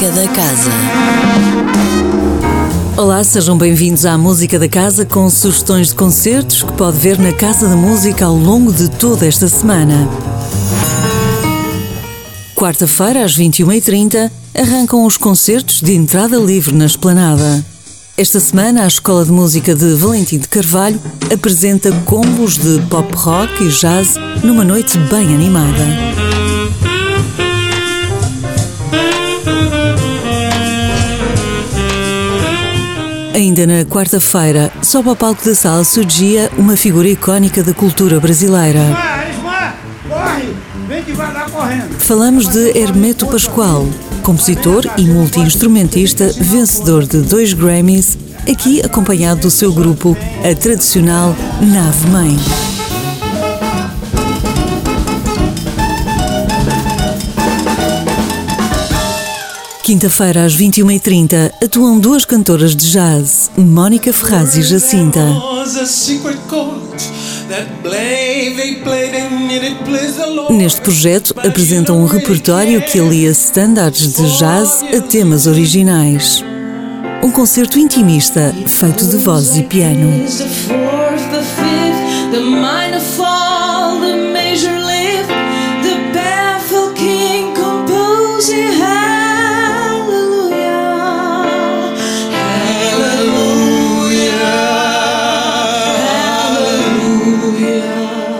Música da Casa. Olá, sejam bem-vindos à Música da Casa com sugestões de concertos que pode ver na Casa da Música ao longo de toda esta semana. Quarta-feira, às 21h30, arrancam os concertos de entrada livre na Esplanada. Esta semana, a Escola de Música de Valentim de Carvalho apresenta combos de pop rock e jazz numa noite bem animada. Ainda na quarta-feira, sobe ao palco da sala surgia uma figura icónica da cultura brasileira. Falamos de Hermeto Pascoal, compositor e multi-instrumentista vencedor de dois Grammys, aqui acompanhado do seu grupo, a tradicional Nave Mãe. Quinta-feira, às 21h30, atuam duas cantoras de jazz, Mónica Ferraz e Jacinta. Neste projeto, apresentam um repertório que alia standards de jazz a temas originais. Um concerto intimista, feito de voz e piano.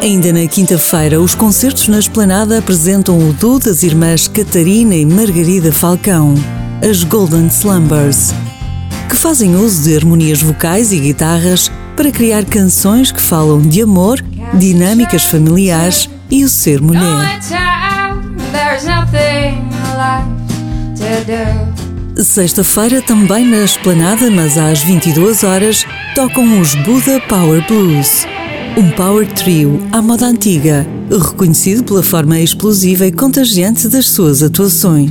Ainda na quinta-feira, os concertos na Esplanada apresentam o duo das irmãs Catarina e Margarida Falcão, as Golden Slumbers, que fazem uso de harmonias vocais e guitarras para criar canções que falam de amor, dinâmicas familiares e o ser mulher. Sexta-feira, também na Esplanada, mas às 22 horas, tocam os Buddha Power Blues um power trio à moda antiga, reconhecido pela forma explosiva e contagiante das suas atuações.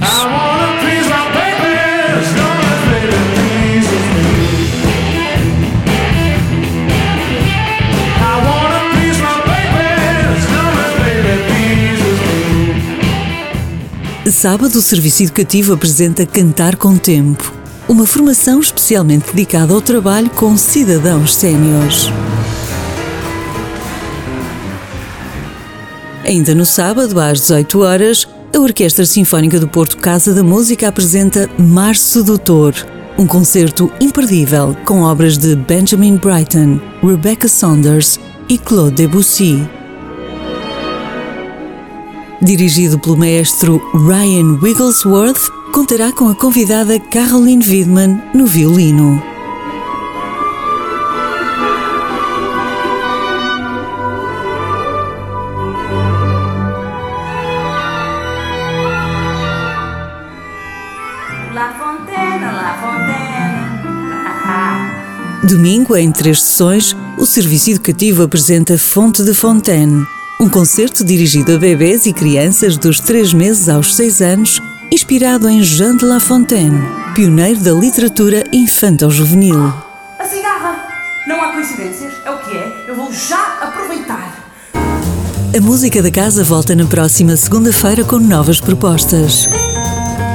Sábado, o Serviço Educativo apresenta Cantar com Tempo, uma formação especialmente dedicada ao trabalho com cidadãos séniores. Ainda no sábado, às 18 horas, a Orquestra Sinfónica do Porto Casa da Música apresenta Mar Sedutor, um concerto imperdível com obras de Benjamin Britten, Rebecca Saunders e Claude Debussy. Dirigido pelo maestro Ryan Wigglesworth, contará com a convidada Caroline Widman no violino. Domingo, em três sessões, o Serviço Educativo apresenta Fonte de Fontaine, um concerto dirigido a bebês e crianças dos 3 meses aos 6 anos, inspirado em Jean de La Fontaine, pioneiro da literatura infantil-juvenil. A cigarra! Não há coincidências, é o que é, eu vou já aproveitar. A música da casa volta na próxima segunda-feira com novas propostas.